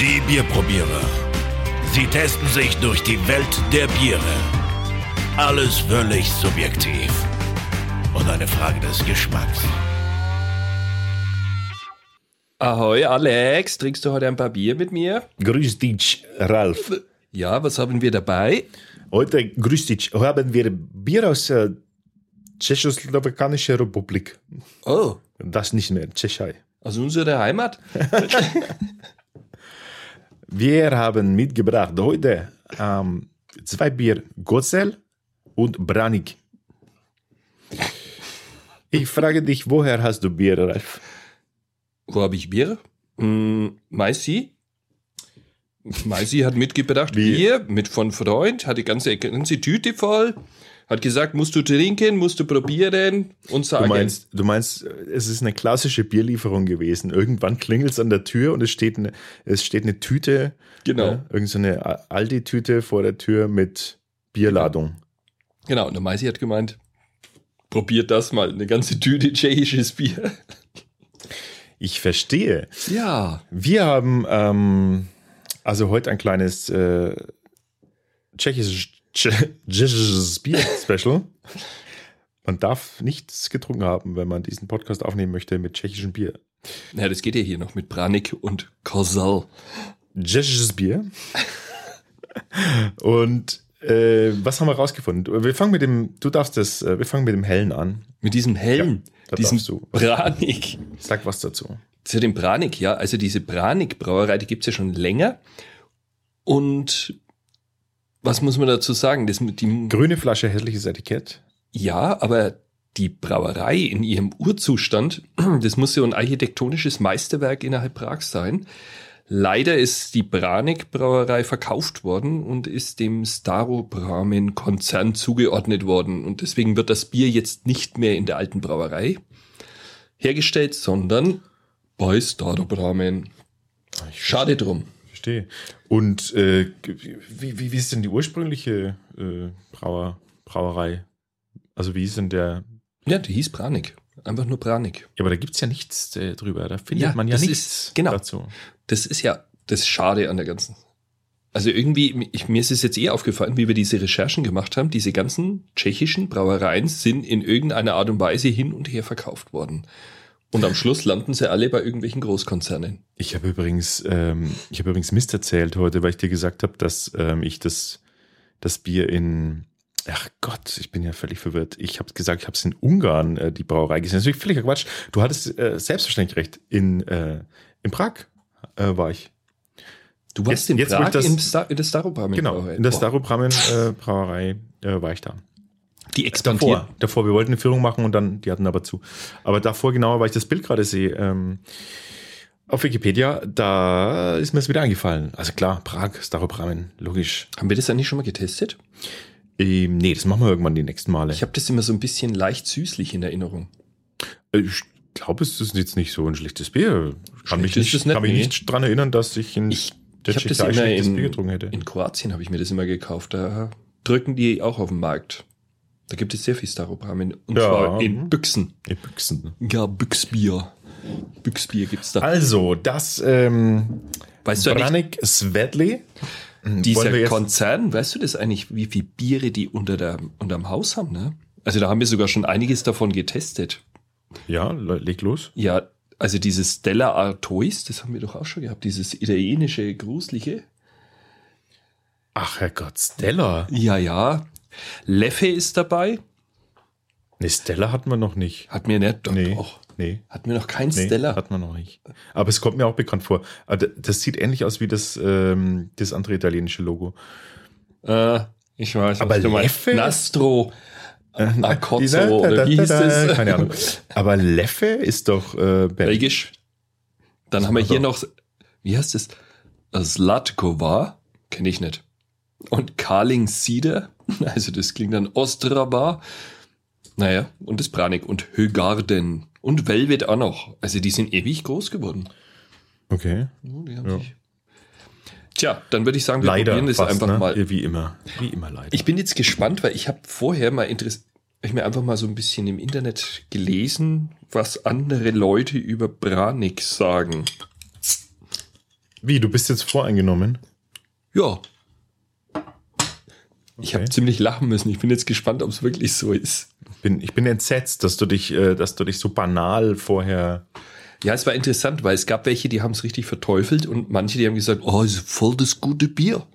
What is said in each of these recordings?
Die Bierprobierer. Sie testen sich durch die Welt der Biere. Alles völlig subjektiv. Und eine Frage des Geschmacks. Ahoi Alex, trinkst du heute ein paar Bier mit mir? Grüß dich, Ralf. Ja, was haben wir dabei? Heute, grüß dich, haben wir Bier aus der Tschechoslowakischen Republik. Oh, Das nicht mehr, Tschechei. aus unserer Heimat? Wir haben mitgebracht heute ähm, zwei Bier, Gotzel und Branik. Ich frage dich, woher hast du Bier, Ralf? Wo habe ich Bier? Hm, Maisi? Maisi hat mitgebracht Wie? Bier mit von Freund, hat die ganze, ganze Tüte voll, hat gesagt, musst du trinken, musst du probieren und Du sagen. meinst, du meinst, es ist eine klassische Bierlieferung gewesen. Irgendwann klingelt es an der Tür und es steht eine, es steht eine Tüte, Genau. ja, irgend so eine Aldi-Tüte vor der Tür mit Bierladung. Genau, und der Maisi hat gemeint, probiert das mal, eine ganze Tüte tschechisches Bier. Ich verstehe. Ja. Wir haben ähm, also heute ein kleines äh, tschechisches, tsche- tschechisches Bier-Special. Man darf nichts getrunken haben, wenn man diesen Podcast aufnehmen möchte mit tschechischem Bier. Ja, das geht ja hier noch mit Branik und Korsal. Tschechisches Bier. Und äh, was haben wir rausgefunden? Wir fangen mit dem, du darfst das, äh, wir fangen mit dem Hellen an. Mit diesem hellen, da diesem. Branik. Sag was dazu. Zu dem Branik, ja. Also diese Branik-Brauerei, die gibt's ja schon länger. Und was muss man dazu sagen? Das mit dem, Grüne Flasche, hässliches Etikett. ja, aber die Brauerei in ihrem Urzustand, das muss ja ein architektonisches Meisterwerk innerhalb Prags sein. Leider ist die Branik-Brauerei verkauft worden und ist dem Starobramen-Konzern zugeordnet worden. Und deswegen wird das Bier jetzt nicht mehr in der alten Brauerei hergestellt, sondern bei Starobramen. Schade drum. Verstehe. Und äh, wie, wie, wie ist denn die ursprüngliche äh, Brauer, Brauerei? Also wie ist denn der... Ja, die hieß Branik. Einfach nur Branik. Ja, aber da gibt's ja nichts äh, drüber. Da findet Ja, man ja nichts ist- genau. dazu. Das ist ja das Schade an der ganzen. Also irgendwie, ich, mir ist es jetzt eh aufgefallen, wie wir diese Recherchen gemacht haben. Diese ganzen tschechischen Brauereien sind in irgendeiner Art und Weise hin und her verkauft worden. Und am Schluss landen sie alle bei irgendwelchen Großkonzernen. Ich habe übrigens, ähm, ich habe übrigens Mist erzählt heute, weil ich dir gesagt habe, dass ähm, ich das, das Bier in, ach Gott, ich bin ja völlig verwirrt. Ich habe gesagt, ich habe es in Ungarn, äh, die Brauerei gesehen. Das ist natürlich völliger Quatsch. Du hattest äh, selbstverständlich recht. In, äh, in Prag äh, war ich. Du warst Jetzt- in jetzt, Prag das- in, Sta in der Starobramen Genau, Brauerei. in der Boah, Starobramen äh, Brauerei äh, war ich da. Die expandiert. Davor, davor, wir wollten eine Führung machen und dann, die hatten aber zu. Aber davor genauer, weil ich das Bild gerade sehe, ähm, auf Wikipedia, da ist mir es wieder eingefallen. Also klar, Prag, Starobramen, logisch. Haben wir das eigentlich schon mal getestet? Ähm, nee, das machen wir irgendwann die nächsten Male. Ich habe das immer so ein bisschen leicht süßlich in Erinnerung. Äh, ich glaube, es ist jetzt nicht so ein schlechtes Bier. Kann mich Schlecht ist nicht, nicht, kann mich nee. nicht dran erinnern, dass ich in Ich, der ich Tschechei immer schlechtes in, Bier getrunken hätte. in Kroatien habe ich mir das immer gekauft. Da drücken die auch auf den Markt. Da gibt es sehr viel Starobramen. Und Ja. zwar in Büchsen. In Büchsen. Ja, Büchsbier. Büchsbier gibt's da. Also, das ähm, Weißt du Branik Svedli. Wollen dieser Konzern, weißt du das eigentlich, wie viel Biere die unter der, unterm Haus haben, ne? Also da haben wir sogar schon einiges davon getestet. Ja, le- leg los. Ja, also dieses Stella Artois, das haben wir doch auch schon gehabt, dieses italienische, gruselige. Ach Herrgott, Stella. Ja, ja. Leffe ist dabei. Ne, Stella hatten wir noch nicht. Hat mir nicht, doch, Nee. doch. Nee. Hat mir noch kein Nee, Stella. hat man noch nicht. Aber es kommt mir auch bekannt vor. D- das sieht ähnlich aus wie das, ähm, das andere italienische Logo. Äh, ich weiß, Aber was du meinst. Leffe? Nastro, Acozzo, Dieser- oder wie hieß da- das? Keine Ahnung. Aber Leffe ist doch äh, Belgisch. Dann haben wir hier Also- noch, wie heißt das? Slatkova, kenne ich nicht. Und Carling Cider, also das klingt dann Ostrava. Naja, und das Branik und Högarden und Velvet auch noch. Also die sind ewig groß geworden. Okay. Oh, Ja. Tja, dann würde ich sagen, wir Leider probieren das fast, einfach ne? mal. Wie immer. Wie immer leider. Ich bin jetzt gespannt, weil ich habe vorher mal interessiert, ich mir einfach mal so ein bisschen im Internet gelesen, was andere Leute über Branik sagen. Wie, du bist jetzt voreingenommen? Ja. Ich habe ziemlich lachen müssen. Ich bin jetzt gespannt, ob es wirklich so ist. Bin, ich bin entsetzt, dass du dich, äh, dass du dich so banal vorher. Ja, es war interessant, weil es gab welche, die haben es richtig verteufelt und manche, die haben gesagt, oh, ist voll das gute Bier.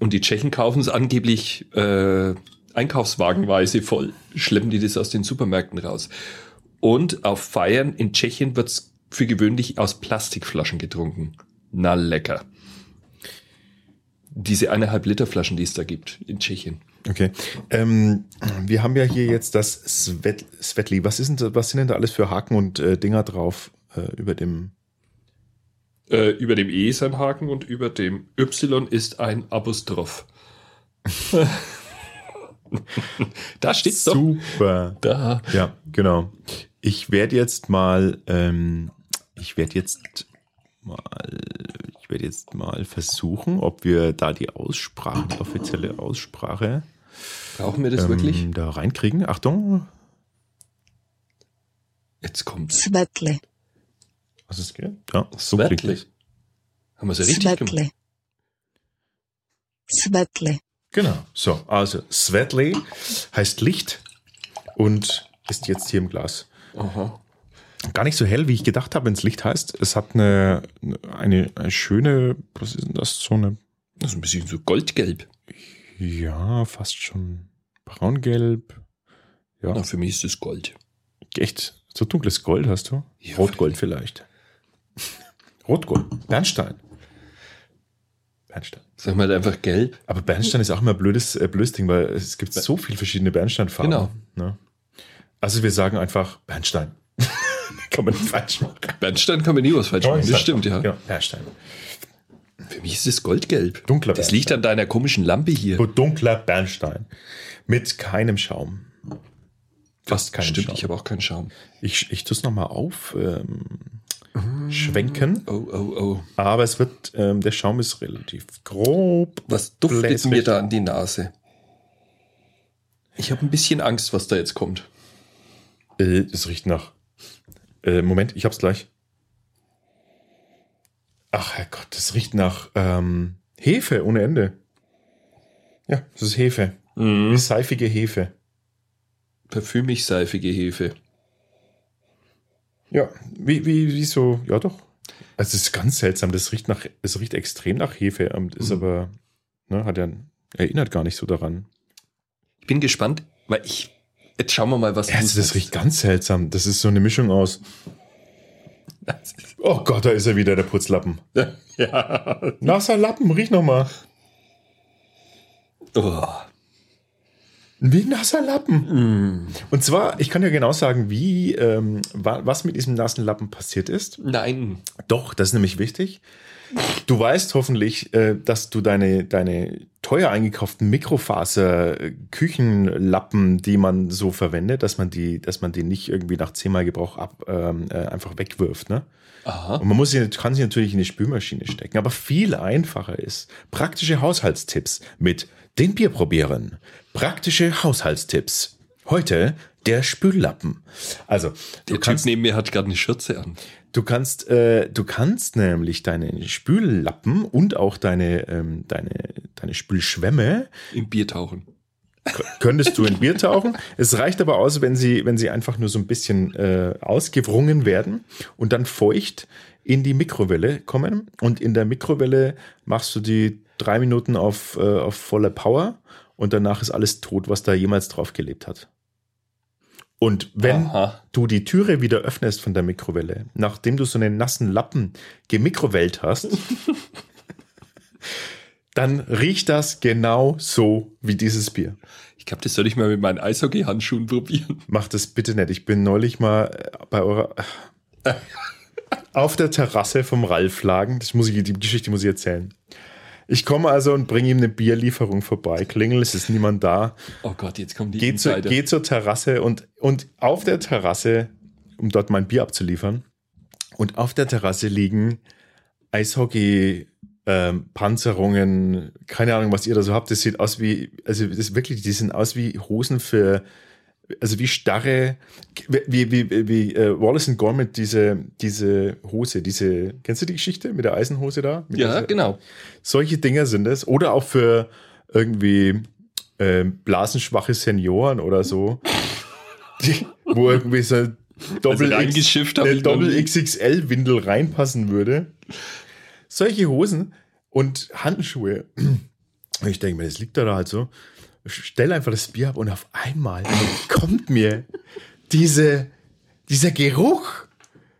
Und die Tschechen kaufen es angeblich äh, einkaufswagenweise voll, schleppen die das aus den Supermärkten raus. Und auf Feiern in Tschechien wird's für gewöhnlich aus Plastikflaschen getrunken. Na lecker. Diese eineinhalb Liter Flaschen, die es da gibt in Tschechien. Okay. Ähm, wir haben ja hier jetzt das Svet, Svetli. Was, ist denn, was sind denn da alles für Haken und äh, Dinger drauf äh, über dem? Äh, über dem E ist ein Haken und über dem Y ist ein Apostroph. da steht's doch. Super. Da. Ja, genau. Ich werde jetzt mal, ähm, ich werde jetzt mal, ich werde jetzt mal versuchen, ob wir da die Aussprache, die offizielle Aussprache Brauchen wir das ähm, wirklich? da reinkriegen. Achtung, Jetzt kommt's. Svetle, was ist geht? Ja, so klingt es. Haben wir es ja richtig gemacht. Svetle. Svetle, Genau. So, also Svetli heißt Licht und ist jetzt hier im Glas. Aha. Gar nicht so hell, wie ich gedacht habe, wenn es Licht heißt. Es hat eine, eine, eine schöne, was ist denn das? So eine, Das ist ein bisschen so goldgelb. ja, fast schon braungelb. Ja, Na, für mich ist das Gold. echt. So dunkles Gold hast du? Ja. Rotgold vielleicht. Rotgold. Bernstein. Bernstein. Sag mal einfach gelb. Aber Bernstein ist auch immer ein blödes, äh, blödes Ding, weil es gibt so viele verschiedene Bernsteinfarben. Genau. Ne? Also wir sagen einfach Bernstein. Kann man nicht falsch machen. Bernstein kann man nie was falsch machen. Das stimmt, ja. Genau, Bernstein. Für mich ist es goldgelb. Dunkler Das liegt an deiner komischen Lampe hier. Dunkler Bernstein. Mit keinem Schaum. Fast keinem Stimmt, Schaum. ich habe auch keinen Schaum. Ich, ich tue es nochmal auf. Ähm, schwenken. Oh, oh, oh. Aber es wird, ähm, der Schaum ist relativ grob. Was duftet Bläsrig. mir da an die Nase? Ich habe ein bisschen Angst, was da jetzt kommt. Äh, es riecht nach. Äh, Moment, ich hab's gleich. Ach Herrgott, das riecht nach ähm, Hefe ohne Ende. Ja, das ist Hefe. Mhm. Seifige Hefe. Parfümig seifige Hefe. Ja, wie, wie, wie so, ja doch. Also es ist ganz seltsam, das riecht nach, es riecht extrem nach Hefe, ähm, ist Mhm. aber, ne, hat ja, erinnert gar nicht so daran. Ich bin gespannt, weil ich. Jetzt schauen wir mal, was du Also das riecht ganz seltsam. Das ist so eine Mischung aus, oh Gott, da ist er wieder, der Putzlappen. ja. Nasser Lappen, riech nochmal. Oh. Wie ein nasser Lappen. Mm. Und zwar, ich kann ja genau sagen, wie, ähm, wa- was mit diesem nassen Lappen passiert ist. Nein. Doch, das ist nämlich wichtig. Du weißt hoffentlich, äh, dass du deine, deine teuer eingekauften Mikrofaser-Küchenlappen, die man so verwendet, dass man die, dass man die nicht irgendwie nach zehnmal Gebrauch ab, ähm, äh, einfach wegwirft, ne? Aha. Und man muss sie, kann sie natürlich in die Spülmaschine stecken. Aber viel einfacher ist praktische Haushaltstipps mit den Bierprobieren. Praktische Haushaltstipps. Heute der Spüllappen. Also, du Der kannst, Typ neben mir hat gerade eine Schürze an. du kannst, äh, du kannst nämlich deine Spüllappen und auch deine, ähm, deine, deine Spülschwämme Im Bier tauchen. könntest du in Bier tauchen. Es reicht aber aus, wenn sie, wenn sie einfach nur so ein bisschen äh, ausgewrungen werden und dann feucht in die Mikrowelle kommen. Und in der Mikrowelle machst du die drei Minuten auf, äh, auf volle Power und danach ist alles tot, was da jemals drauf gelebt hat. Und wenn Aha. du die Türe wieder öffnest von der Mikrowelle, nachdem du so einen nassen Lappen gemikrowellt hast, dann riecht das genau so wie dieses Bier. Ich glaube, das soll ich mal mit meinen Eishockey-Handschuhen probieren. Macht das bitte nicht. Ich bin neulich mal äh, bei eurer auf der Terrasse vom Ralf lagen. Das muss ich, die Geschichte muss ich erzählen. Ich komme also und bringe ihm eine Bierlieferung vorbei. Klingel, es ist niemand da. Oh Gott, jetzt kommen die Geht, zu, Insider. geht zur Terrasse und, und auf der Terrasse, um dort mein Bier abzuliefern, und auf der Terrasse liegen Eishockey, ähm, Panzerungen, keine Ahnung, was ihr da so habt. Das sieht aus wie, also das ist wirklich, die sehen aus wie Hosen für, also wie starre, wie, wie, wie, wie äh, Wallace und Gormit diese, diese Hose, diese, kennst du die Geschichte mit der Eisenhose da? Mit Ja, dieser- genau. Solche Dinger sind es. Oder auch für irgendwie äh, blasenschwache Senioren oder so, die, wo irgendwie so ein Doppel, Also eine Doppel. XXL-Windel reinpassen würde. Solche Hosen und Handschuhe. Ich denke mir, das liegt da halt so. Ich stell einfach das Bier ab und auf einmal kommt mir diese, dieser Geruch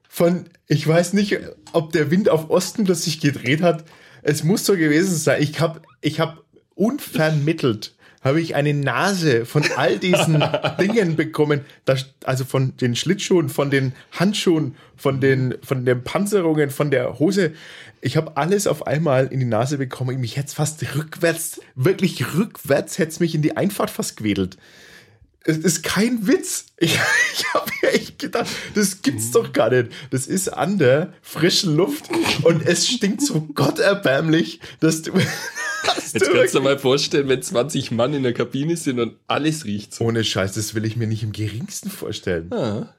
von, ich weiß nicht, ob der Wind auf Osten plötzlich gedreht hat. Es muss so gewesen sein. Ich habe ich hab unvermittelt habe ich eine Nase von all diesen Dingen bekommen, das, also von den Schlittschuhen, von den Handschuhen, von den, von den Panzerungen, von der Hose. Ich habe alles auf einmal in die Nase bekommen. Mich hätte fast rückwärts, wirklich rückwärts hätte es mich in die Einfahrt fast gewedelt. Es ist kein Witz. Ich, ich habe mir echt gedacht, das gibt's doch gar nicht. Das ist an der frischen Luft und es stinkt so gotterbärmlich, dass du. Dass Jetzt du kannst du dir mal vorstellen, wenn 20 Mann in der Kabine sind und alles riecht so. ohne Scheiß, das will ich mir nicht im geringsten vorstellen. Ah.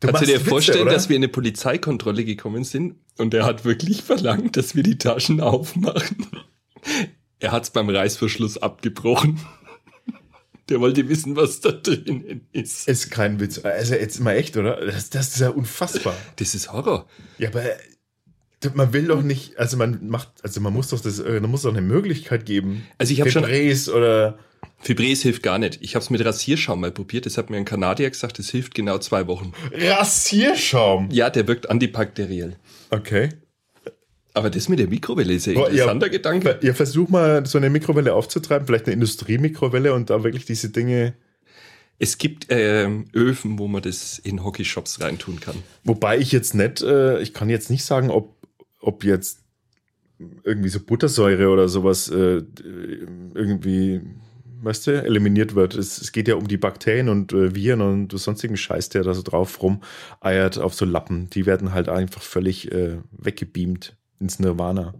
Du Kannst du dir Witze, vorstellen, oder? dass wir in eine Polizeikontrolle gekommen sind und er hat wirklich verlangt, dass wir die Taschen aufmachen? Er hat es beim Reißverschluss abgebrochen. Der wollte wissen, was da drinnen ist. ist kein Witz. Also jetzt mal echt, oder? Das, das ist ja unfassbar. Das ist Horror. Ja, aber man will doch nicht, also man macht, also man muss doch das, äh, man muss doch eine Möglichkeit geben. Also ich habe schon Febreze oder Fibres hilft gar nicht. Ich habe es mit Rasierschaum mal probiert. Das hat mir ein Kanadier gesagt. Das hilft genau zwei Wochen. Rasierschaum. Ja, der wirkt antibakteriell. Okay. Aber das mit der Mikrowelle ist ja interessanter ja, Gedanke. Ja, versuch mal so eine Mikrowelle aufzutreiben, vielleicht eine Industriemikrowelle und da wirklich diese Dinge. Es gibt ähm, Öfen, wo man das in Hockeyshops reintun kann. Wobei ich jetzt nicht, äh, ich kann jetzt nicht sagen, ob, ob jetzt irgendwie so Buttersäure oder sowas äh, irgendwie, weißt du, eliminiert wird. Es, es geht ja um die Bakterien und äh, Viren und sonstigen Scheiß, der da so drauf rumeiert auf so Lappen. Die werden halt einfach völlig äh, weggebeamt ins Nirvana.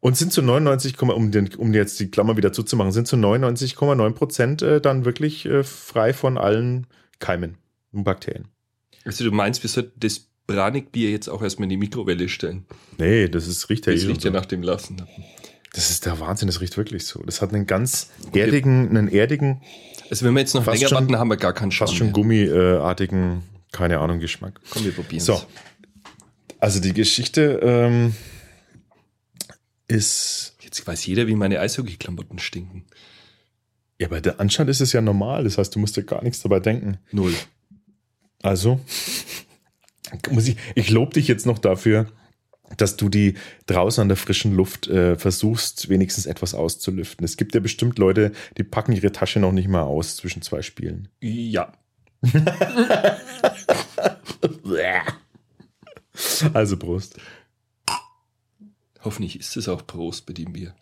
Und sind zu 99, um, den, um jetzt die Klammer wieder zuzumachen, sind zu 99,9 Prozent äh, dann wirklich äh, frei von allen Keimen und Bakterien. Also du meinst, wir sollten das Branikbier jetzt auch erstmal in die Mikrowelle stellen. Nee, das ist, riecht ja Das eh riecht so. ja nach dem Lassen. Das ist der Wahnsinn, das riecht wirklich so. Das hat einen ganz erdigen, einen erdigen, Also wenn wir jetzt noch länger schon- warten, haben wir gar keinen Schaum fast schon gummiartigen, keine Ahnung, Geschmack. Komm, wir probieren So. Also die Geschichte ähm, ist, Jetzt weiß jeder, wie meine Eishockey-Klamotten stinken. ja, aber der anscheinend ist es ja normal. Das heißt, du musst dir gar nichts dabei denken. Null. Also, muss ich, ich lobe dich jetzt noch dafür, dass du die draußen an der frischen Luft äh, versuchst, wenigstens etwas auszulüften. Es gibt ja bestimmt Leute, die packen ihre Tasche noch nicht mal aus zwischen zwei Spielen. Ja. Also Prost. Hoffentlich ist es auch Prost bei dem Bier.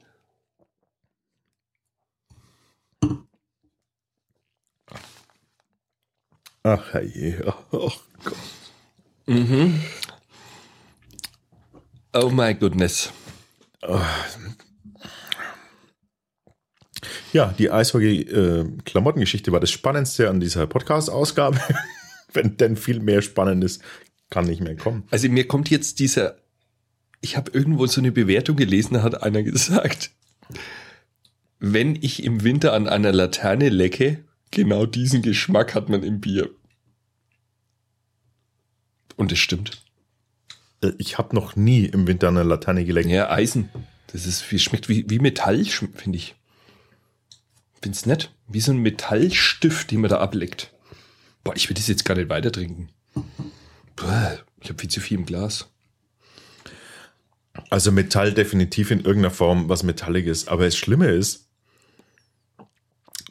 Ach je, ach Gott. Mhm. Oh my goodness. Ja, die Eishockey-Klamottengeschichte war das Spannendste an dieser Podcast-Ausgabe. Wenn denn viel mehr Spannendes kann nicht mehr kommen. Also mir kommt jetzt dieser, ich habe irgendwo so eine Bewertung gelesen, da hat einer gesagt, wenn ich im Winter an einer Laterne lecke, genau diesen Geschmack hat man im Bier. Und es stimmt. Äh, Ich habe noch nie im Winter an einer Laterne geleckt. Ja, Eisen. Das ist, wie, schmeckt wie, wie Metall, finde ich. Find's nett. Wie so ein Metallstift, den man da ableckt. Boah, ich will das jetzt gar nicht weiter trinken. Boah, ich habe viel zu viel im Glas. Also Metall definitiv in irgendeiner Form was Metalliges. Aber das Schlimme ist,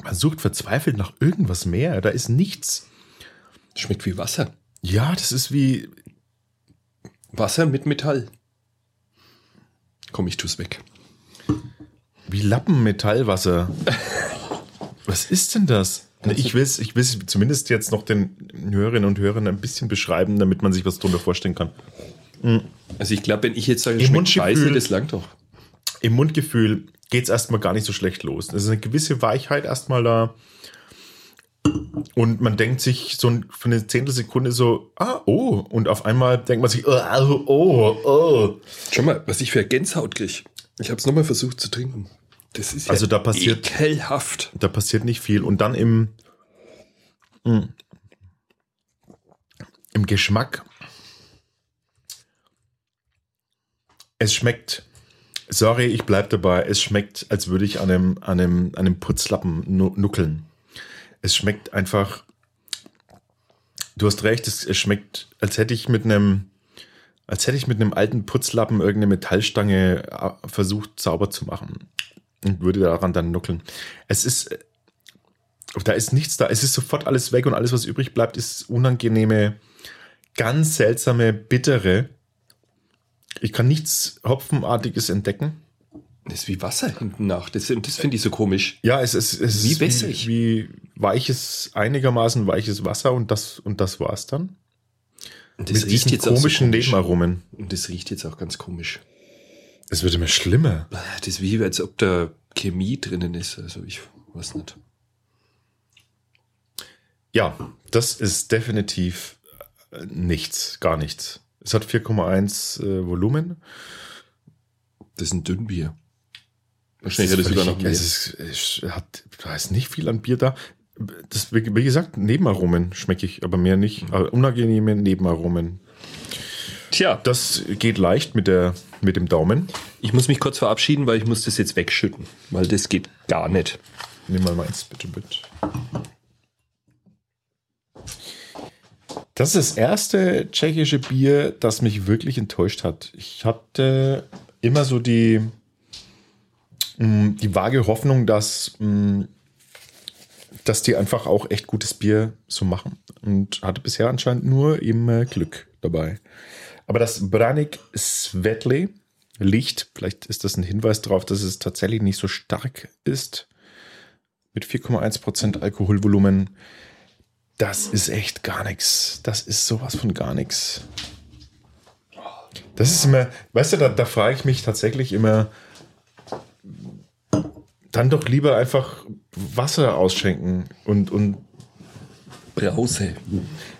man sucht verzweifelt nach irgendwas mehr. Da ist nichts. Schmeckt wie Wasser. Ja, das ist wie. Wasser mit Metall. Komm, ich tu's weg. Wie Lappenmetallwasser. Was ist denn das? Ich will es ich will's zumindest jetzt noch den Hörerinnen und Hörern ein bisschen beschreiben, damit man sich was drunter vorstellen kann. Also ich glaube, wenn ich jetzt sage, Im schmeckt Mundgefühl- scheiße, das langt doch. Im Mundgefühl geht es erstmal gar nicht so schlecht los. Es ist eine gewisse Weichheit erstmal da. Und man denkt sich so für eine Zehntelsekunde so, ah, oh. Und auf einmal denkt man sich, oh, oh, oh. Schau mal, was ich für Gänsehaut kriege. Ich habe es nochmal versucht zu trinken. Das ist ja Also da passiert- ekelhaft. Da passiert nicht viel. Und dann im, mm, im Geschmack. Es schmeckt, sorry, ich bleib dabei, es schmeckt, als würde ich an einem, an einem, an einem Putzlappen nu nuckeln. Es schmeckt einfach, du hast recht, es, es schmeckt, als hätte ich mit einem, als hätte ich mit einem alten Putzlappen irgendeine Metallstange äh, versucht sauber zu machen und würde daran dann nuckeln. Es ist, da ist nichts da. Es ist sofort alles weg und alles, was übrig bleibt, ist unangenehme, ganz seltsame, bittere. Ich kann nichts Hopfenartiges entdecken. Das ist wie Wasser hinten nach. Das, das finde ich so komisch. Ja, es ist, es Wie ist wässrig. Wie, wie weiches, einigermaßen weiches Wasser und das, und das war's dann. Und das Mit diesen auch so komischen komisch. Nebenaromen. Und das riecht jetzt auch ganz komisch. Es wird immer schlimmer. Das ist wie, als ob da Chemie drinnen ist. Also ich weiß nicht. Ja, das ist definitiv äh, nichts, gar nichts. Es hat 4,1 äh, Volumen. Das ist ein Dünnbier. Wahrscheinlich das sogar noch mehr. Es, ist, es hat, da ist nicht viel an Bier da. Das, wie gesagt, Nebenaromen schmecke ich, aber mehr nicht. Äh, unangenehme Nebenaromen. Tja, Das geht leicht mit, der, mit dem Daumen. ich muss mich kurz verabschieden, weil ich muss das jetzt wegschütten. Weil das geht gar nicht. Nimm mal meins, bitte, bitte. Das ist das erste tschechische Bier, das mich wirklich enttäuscht hat. Ich hatte immer so die, mh, die vage Hoffnung, dass, mh, dass die einfach auch echt gutes Bier so machen. Und hatte bisher anscheinend nur eben äh, Glück dabei. Aber das Branik Svetli Licht, vielleicht ist das ein Hinweis darauf, dass es tatsächlich nicht so stark ist mit 4,1% Alkoholvolumen. Das ist echt gar nichts. Das ist sowas von gar nichts. Das ist immer, weißt du, da, da frage ich mich tatsächlich immer, dann doch lieber einfach Wasser ausschenken und, und Brause.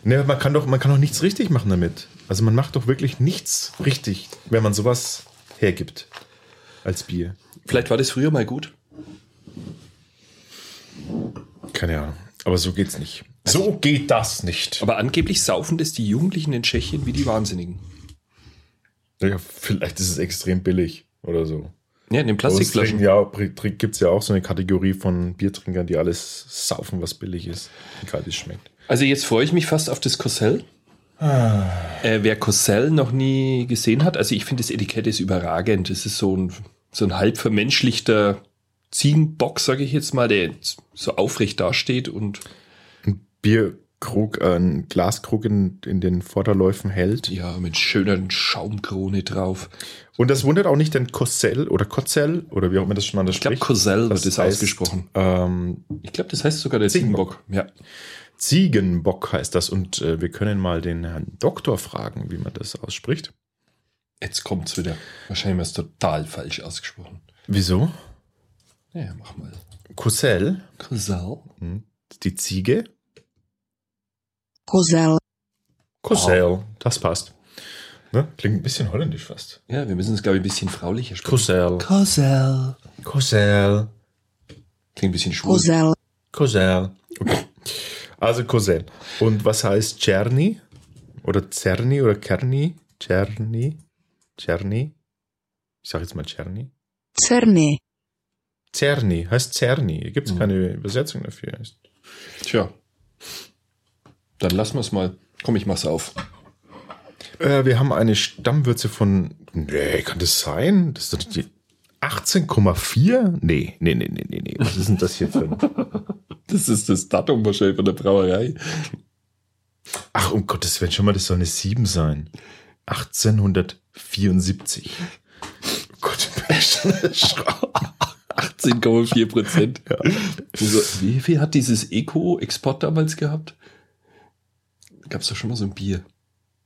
ne, man kann doch, man kann doch nichts richtig machen damit. Also man macht doch wirklich nichts richtig, wenn man sowas hergibt als Bier. Vielleicht war das früher mal gut. Keine Ahnung. Aber so geht's nicht. So geht das nicht. Aber angeblich saufen das die Jugendlichen in Tschechien wie die Wahnsinnigen. Ja, vielleicht ist es extrem billig oder so. Ja, in den Plastikflaschen. Ja, gibt es ja auch so eine Kategorie von Biertrinkern, die alles saufen, was billig ist, egal wie es schmeckt. Also jetzt freue ich mich fast auf das Cossell. Äh, wer Cossell noch nie gesehen hat, also ich finde das Etikett ist überragend. Es ist so ein, so ein halb vermenschlichter Ziegenbock, sage ich jetzt mal, der so aufrecht dasteht und Ein Bierkrug, äh, ein Glaskrug in, in den Vorderläufen hält. ja, mit schöner Schaumkrone drauf. Und das wundert auch nicht, denn Kossell oder Kotzell oder wie auch immer das schon mal das Ich glaube, Cossell wird das heißt, ausgesprochen. Ähm, Ich glaube, das heißt sogar der Ziegenbock. Ziegenbock. Ja. Ziegenbock heißt das. Und äh, wir können mal den Herrn Doktor fragen, wie man das ausspricht. Jetzt kommt's wieder. Wahrscheinlich war es total falsch ausgesprochen. Wieso? Ja, mach mal. Kossell, Cossell. hm, die Ziege. Kozel, Kossell, das passt. Ne? Klingt ein bisschen holländisch fast. Ja, wir müssen es, glaube ich, ein bisschen fraulicher sprechen. Kossell. Cossell. Kossell. Klingt ein bisschen schwul. Kozel, Kossell. Okay. Also Kossell. Und was heißt Czerny? Oder Zerny oder Kerni? Czerny? Czerny? Ich sage jetzt mal Czerny. Cerny, Zerny heißt Zerny. Gibt es Mhm. keine Übersetzung dafür. Tja. Dann lassen wir es mal. Komm, ich mach's auf. Äh, wir haben eine Stammwürze von. Nee, kann das sein? Das ist doch die 18,4? Nee, nee, nee, nee, nee, nee. Was ist denn das hier für ein. Das ist das Datum wahrscheinlich von der Brauerei. Ach, um Gottes Willen, schon mal, das soll eine 7 sein. 1874. Oh Gott, bin ich schon erschrocken. 18,4 Prozent. Ja. Wie viel hat dieses Eco-Export damals gehabt? Gab's doch schon mal so ein Bier.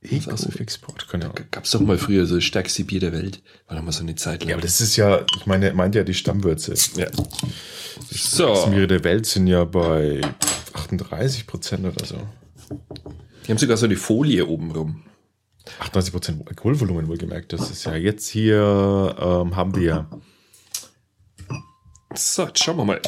Eco-Export, keine Ahnung. Gab's doch mal früher so das stärkste Bier der Welt. War doch mal so eine Zeit lang. Ja, aber das ist ja, ich meine, er meint ja die Stammwürze. Ja. Das So. Biere der Welt sind ja bei 38 Prozent oder so. Die haben sogar so eine Folie oben rum. 38 Prozent Alkoholvolumen wohlgemerkt. Das ist ja jetzt hier, ähm, haben wir So, jetzt schauen wir mal.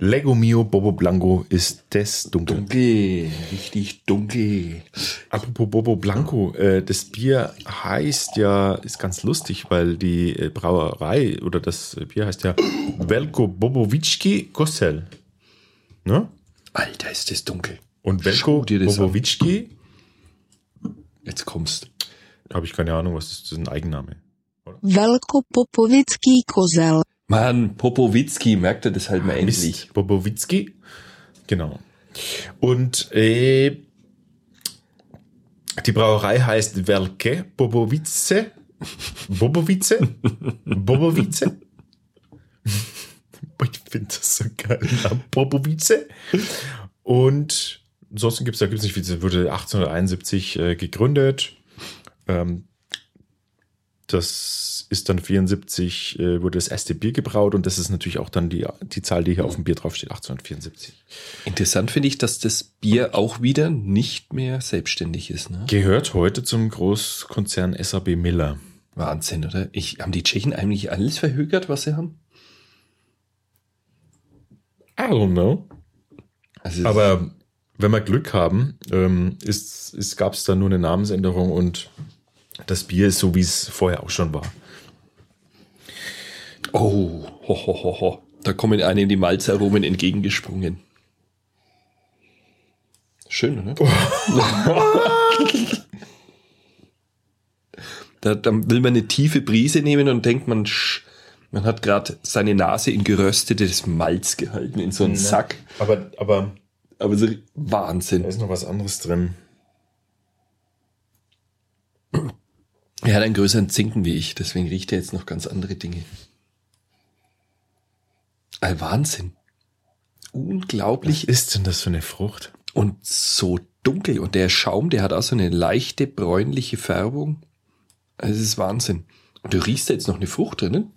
Lego Mio Bobo Blanco ist das dunkel. Dunkel, richtig dunkel. Apropos Bobo Blanco, äh, das Bier heißt ja, ist ganz lustig, weil die äh, Brauerei oder das Bier heißt ja Velko Bobowicki Kosel. Ne? Alter, ist das dunkel. Und Velko. Bobowicki, Jetzt kommst. habe ich keine Ahnung, was ist das ist ein Eigenname. Velkopopovický kozel. Mann, Popowitzki, merkt er das halt mal endlich. Mist, Bobowicki. Genau. Und äh, die Brauerei heißt Velke Bobowice. Bobowice? Bobowice? Ich finde das so geil. Name. Bobowice. Und ansonsten gibt es da gibt's nicht viel. Sie wurde 1871 äh, gegründet. Ähm, das ist dann 74, äh, wurde das erste Bier gebraut und das ist natürlich auch dann die, die Zahl, die hier auf dem Bier draufsteht, 1874. Interessant finde ich, dass das Bier auch wieder nicht mehr selbstständig ist. Ne? Gehört heute zum Großkonzern SAB Miller. Wahnsinn, oder? Ich, haben die Tschechen eigentlich alles verhökert, was sie haben? I don't know. Also Aber wenn wir Glück haben, ähm, gab es da nur eine Namensänderung und das Bier ist so, wie es vorher auch schon war. Oh, ho, ho, ho, ho. Da kommen einem die Malzaromen entgegengesprungen. Schön, oder? da, dann will man eine tiefe Brise nehmen und denkt man, sch, man hat gerade seine Nase in geröstetes Malz gehalten, in so einen Sack. Aber, aber Aber so da Wahnsinn. ist noch was anderes drin. Er hat einen größeren Zinken wie ich, deswegen riecht er jetzt noch ganz andere Dinge. Ein Wahnsinn. Unglaublich Was ist denn das für eine Frucht? und so dunkel. Und der Schaum, der hat auch so eine leichte bräunliche Färbung. Also Es ist Wahnsinn. Und du riechst da jetzt noch eine Frucht drinnen?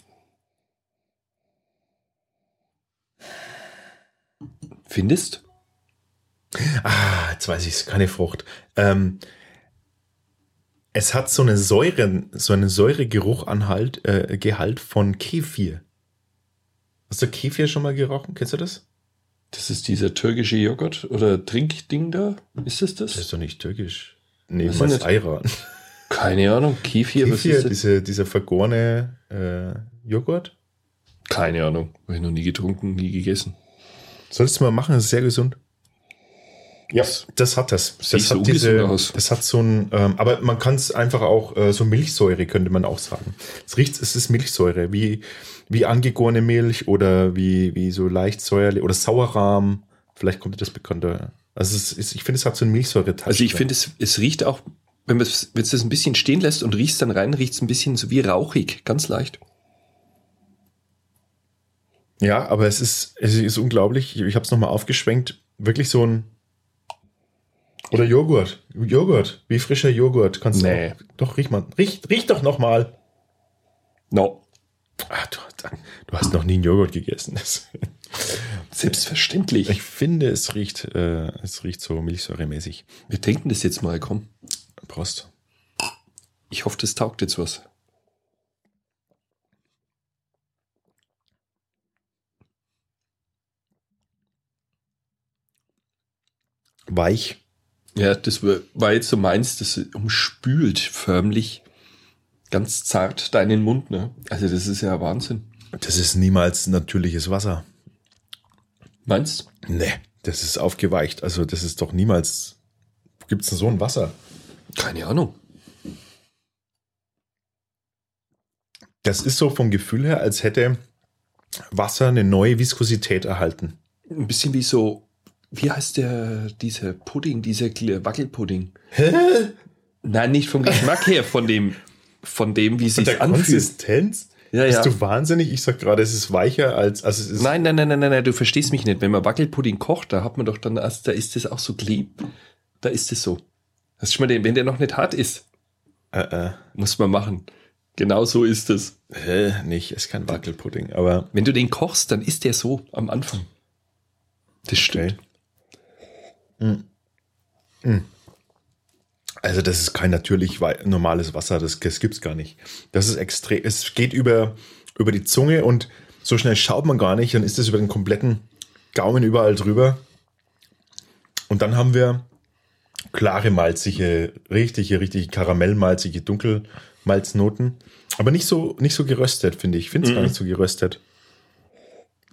Findest? Ah, jetzt weiß ich es, keine Frucht. Ähm, es hat so eine Säure, so einen Säuregeruchanhalt, äh, Gehalt von Kefir. Hast du Kefir schon mal gerochen? Kennst du das? Das ist dieser türkische Joghurt oder Trinkding da? Ist es Das das? ist doch nicht türkisch. Nee, Was was ist? Ayran. Keine Ahnung. Kefir, was Kefir, ist das? diese, dieser vergorene äh, Joghurt. Keine Ahnung. Habe ich noch nie getrunken, nie gegessen. Solltest du mal machen, das ist sehr gesund. Ja, Das- das hat das. Das so hat diese, aus. das hat so ein, ähm, aber man kann es einfach auch, äh, so Milchsäure könnte man auch sagen. Es riecht, es ist Milchsäure, wie, wie angegorene Milch oder wie, wie so leicht säuerlich oder Sauerrahm. Vielleicht kommt dir das bekannter. Also es ist, ich finde, es hat so einen milchsäure Also ich finde, es, es riecht auch, wenn man es wenn es das ein bisschen stehen lässt und riechst dann rein, riecht es ein bisschen so wie rauchig, ganz leicht. Ja, aber es ist, es ist unglaublich. Ich, ich habe es nochmal aufgeschwenkt. Wirklich so ein. Oder Joghurt. Joghurt. Wie frischer Joghurt. Kannst Nee. du Doch, riech mal. Riech, riech doch nochmal. No. Ah, du, du hast noch nie einen Joghurt gegessen. Selbstverständlich. Ich finde, es riecht, äh, es riecht so milchsäuremäßig. Wir denken das jetzt mal, komm. Prost. Ich hoffe, das taugt jetzt was. Weich. Ja, das war jetzt so meins, das umspült förmlich ganz zart deinen Mund, ne? Also das ist ja Wahnsinn. Das ist niemals natürliches Wasser. Meinst? Nee, das ist aufgeweicht. Also, das ist doch niemals. Wo gibt's denn so ein Wasser? Keine Ahnung. Das ist so vom Gefühl her, als hätte Wasser eine neue Viskosität erhalten. Ein bisschen wie so, wie heißt der, dieser Pudding, dieser Wackelpudding? Hä? Nein, nicht vom Geschmack her, von dem, von dem, wie sie es der anfühlt. Konsistenz? Ja, Bist ja. du wahnsinnig? Ich sag gerade, es ist weicher als, also es ist. Nein, nein, nein, nein, nein, nein, du verstehst mich nicht. Wenn man Wackelpudding kocht, da hat man doch dann erst, da ist es auch so kleb. Da ist es so. Das ist schon mal, den- wenn der noch nicht hart ist, Äh, äh. muss man machen. Genau so ist es. Hä? Nicht, ist kein Wackelpudding, aber. Wenn du den kochst, dann ist der so am Anfang. Das stimmt. Okay. Mm. Mm. Also, das ist kein natürlich normales Wasser, das, das gibt's gar nicht. Das ist extrem, es geht über, über die Zunge und so schnell schaut man gar nicht, dann ist es über den kompletten Gaumen überall drüber. Und dann haben wir klare malzige, richtige, richtige karamellmalzige Dunkelmalznoten. Aber nicht so, nicht so geröstet, finde ich. Ich finde es mm. gar nicht so geröstet.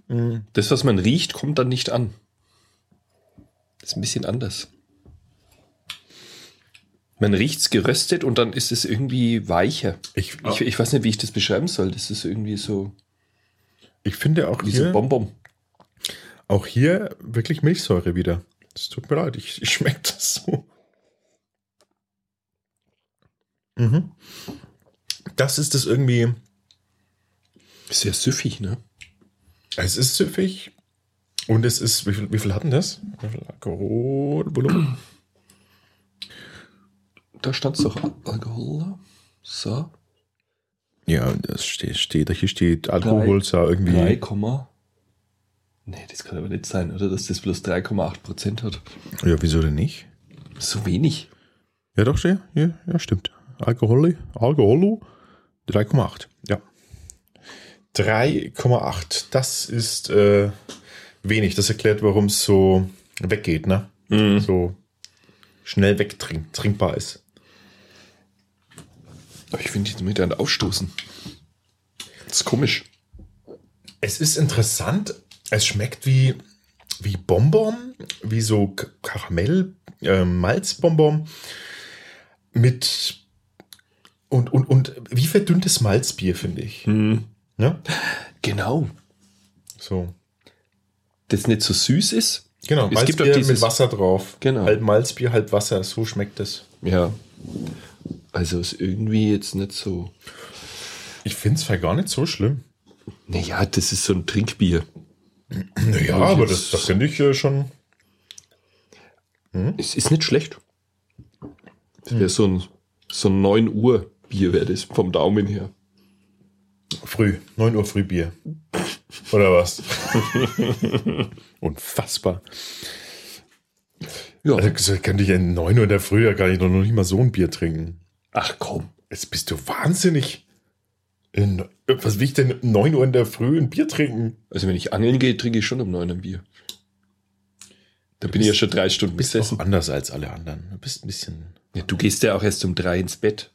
Mm. Das, was man riecht, kommt dann nicht an. Das ist ein bisschen anders. Man riecht es geröstet und dann ist es irgendwie weicher. Ich, ich, ich, weiß nicht, wie ich das beschreiben soll. Das ist irgendwie so. Ich finde auch wie hier. So Bonbon. Auch hier wirklich Milchsäure wieder. Es tut mir leid, ich, ich schmecke das so. Mhm. Das ist das irgendwie. Sehr süffig, ne? Es ist süffig. Und es ist, wie viel, wie viel hatten das? Alkoholvolumen? Da stand es doch Alkohol. So. Ja, das steht, steht hier steht Alkohol, so irgendwie. 3, nee, das kann aber nicht sein, oder? Dass das bloß 3,8 Prozent hat. Ja, wieso denn nicht? So wenig. Ja, doch, ja, ja, stimmt. Alkohol, Alkohol, 3,8. Ja. 3,8. Das ist äh, wenig. Das erklärt, warum es so weggeht, ne? Mhm. So schnell wegtrinkbar ist. Aber ich finde die mit dann ausstoßen. Das ist komisch. Es ist interessant. Es schmeckt wie, wie Bonbon, wie so Karamell, äh, Malzbonbon mit und, und, und wie verdünntes Malzbier, finde ich. Hm. Ja? Genau. So. Das nicht so süß ist. Genau, es Malzbier gibt auch dieses, mit Wasser drauf. Genau. Halb Malzbier, halb Wasser, so schmeckt es. Ja. Also ist irgendwie jetzt nicht so. Ich finde es gar nicht so schlimm. Naja, das ist so ein Trinkbier. Naja, aber das, das finde ich äh, schon. Hm? Es ist nicht schlecht. Das wäre hm. so ein, so ein 9 Uhr Bier, wäre das vom Daumen her. Früh, 9 Uhr Frühbier. Oder was? Unfassbar. Ja. Also könnte ich in 9 Uhr in der Früh ja gar nicht noch nicht mal so ein Bier trinken. Ach komm. Jetzt bist du wahnsinnig. In, was will ich denn um 9 Uhr in der Früh ein Bier trinken? Also wenn ich angeln gehe, trinke ich schon um 9 Uhr ein Bier. Da du bin ich ja schon drei Stunden bist besessen. Auch anders als alle anderen. Du bist ein bisschen. Ja, du gehst ja auch erst um drei ins Bett.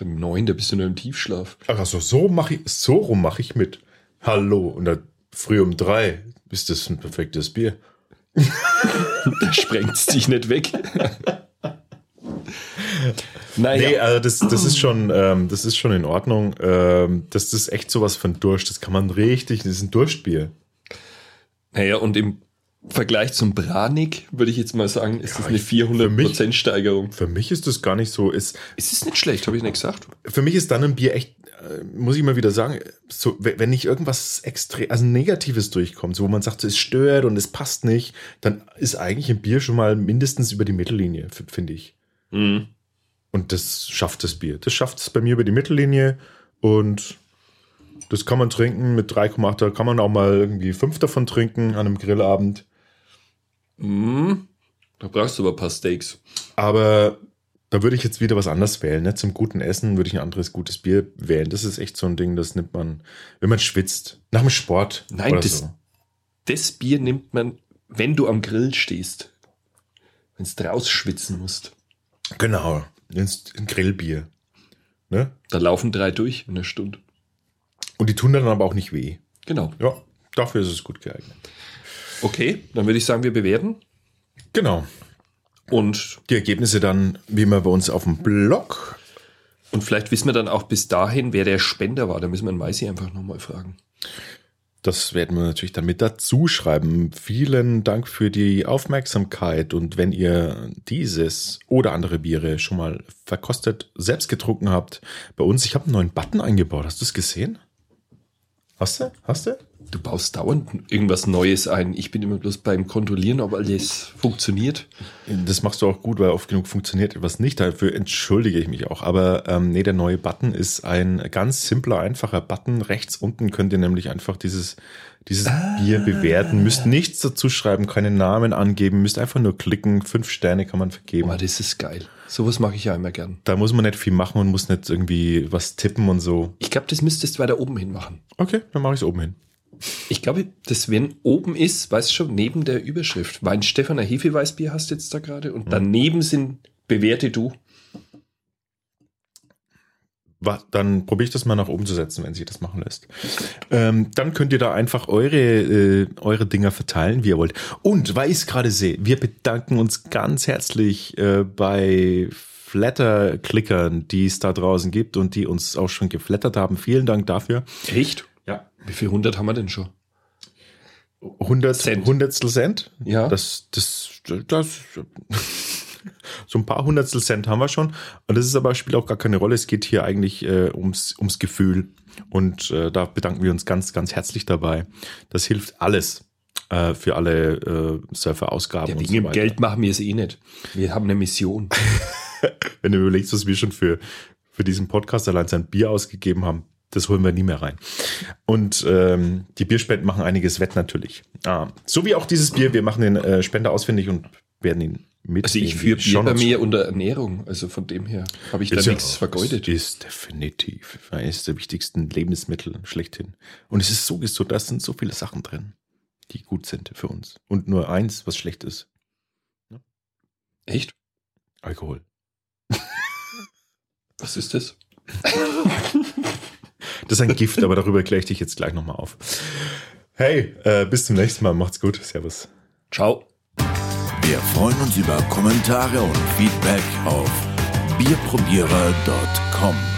Um neun, da bist du nur im Tiefschlaf. Ach so, so mache ich, so rum mache ich mit. Hallo, und dann früh um drei ist das ein perfektes Bier. da sprengt es dich nicht weg. naja. Nee, also das, das ist schon, ähm, das ist schon in Ordnung. Ähm, das ist echt sowas von Durst. Das kann man richtig, das ist ein Durstbier. Naja, und im Vergleich zum Branik würde ich jetzt mal sagen, ist ja, das eine 400% Steigerung. Für mich ist das gar nicht so. Ist, es ist nicht schlecht, habe ich nicht gesagt. Für mich ist dann ein Bier echt, muss ich mal wieder sagen, so, wenn nicht irgendwas extrem, also Negatives durchkommt, so wo man sagt, so, es stört und es passt nicht, dann ist eigentlich ein Bier schon mal mindestens über die Mittellinie, finde ich. Mhm. Und das schafft das Bier. Das schafft es bei mir über die Mittellinie und das kann man trinken mit 3,8. Da kann man auch mal irgendwie fünf davon trinken an einem Grillabend. Mm, da brauchst du aber ein paar Steaks. Aber da würde ich jetzt wieder was anderes wählen. Ne? Zum guten Essen würde ich ein anderes gutes Bier wählen. Das ist echt so ein Ding, das nimmt man, wenn man schwitzt. Nach dem Sport. Nein, das, so. das Bier nimmt man, wenn du am Grill stehst. Wenn du draus schwitzen musst. Genau. Ein Grillbier. Ne? Da laufen drei durch in einer Stunde. Und die tun dann aber auch nicht weh. Genau. Ja, dafür ist es gut geeignet. Okay, dann würde ich sagen, wir bewerten. Genau. Und die Ergebnisse dann, wie immer bei uns auf dem Blog. Und vielleicht wissen wir dann auch bis dahin, wer der Spender war. Da müssen wir den Maisi einfach nochmal fragen. Das werden wir natürlich dann mit dazu schreiben. Vielen Dank für die Aufmerksamkeit. Und wenn ihr dieses oder andere Biere schon mal verkostet, selbst getrunken habt, bei uns, ich habe einen neuen Button eingebaut. Hast du es gesehen? Hast du? Hast du? Du baust dauernd irgendwas Neues ein. Ich bin immer bloß beim Kontrollieren, ob alles funktioniert. Das machst du auch gut, weil oft genug funktioniert etwas nicht. Dafür entschuldige ich mich auch. Aber ähm, nee, der neue Button ist ein ganz simpler, einfacher Button. Rechts unten könnt ihr nämlich einfach dieses, dieses ah. Bier bewerten. Müsst nichts dazu schreiben, keinen Namen angeben, müsst einfach nur klicken. Fünf Sterne kann man vergeben. Aber das ist geil. Sowas mache ich ja immer gern. Da muss man nicht viel machen und muss nicht irgendwie was tippen und so. Ich glaube, das müsstest du weiter oben hin machen. Okay, dann mache ich es oben hin. Ich glaube, das wenn oben ist, weißt du schon, neben der Überschrift. Wein Stefaner Hefeweißbier hast du jetzt da gerade und daneben sind bewerte du. Dann probiere ich das mal nach oben zu setzen, wenn sich das machen lässt. Ähm, dann könnt ihr da einfach eure, äh, eure Dinger verteilen, wie ihr wollt. Und weil ich es gerade sehe, wir bedanken uns ganz herzlich äh, bei Flatter-Klickern, die es da draußen gibt und die uns auch schon geflattert haben. Vielen Dank dafür. Echt? Wie viel hundert haben wir denn schon? 100 Cent. Hundertstel Cent? Ja. Das, das, das, so ein paar Hundertstel Cent haben wir schon. Und das ist aber, spielt auch gar keine Rolle. Es geht hier eigentlich äh, ums, ums Gefühl. Und äh, da bedanken wir uns ganz, ganz herzlich dabei. Das hilft alles äh, für alle äh, Surfer-Ausgaben. Ja, wegen so Geld machen wir es eh nicht. Wir haben eine Mission. Wenn du überlegst, was wir schon für, für diesen Podcast allein sein Bier ausgegeben haben, das holen wir nie mehr rein. Und ähm, die Bierspenden machen einiges wett natürlich. Ah, so wie auch dieses Bier, wir machen den äh, Spender ausfindig und werden ihn mit. Also ich führe Bier bei mir unter Ernährung, also von dem her habe ich da ja, nichts vergeudet. Das ist definitiv eines der wichtigsten Lebensmittel schlechthin. Und es ist so gesund, da sind so viele Sachen drin, die gut sind für uns. Und nur eins, was schlecht ist. Ja? Echt? Alkohol. Was ist das? Das ist ein Gift, aber darüber kläre ich dich jetzt gleich nochmal auf. Hey, äh, bis zum nächsten Mal. Macht's gut. Servus. Ciao. Wir freuen uns über Kommentare und Feedback auf bierprobierer.com.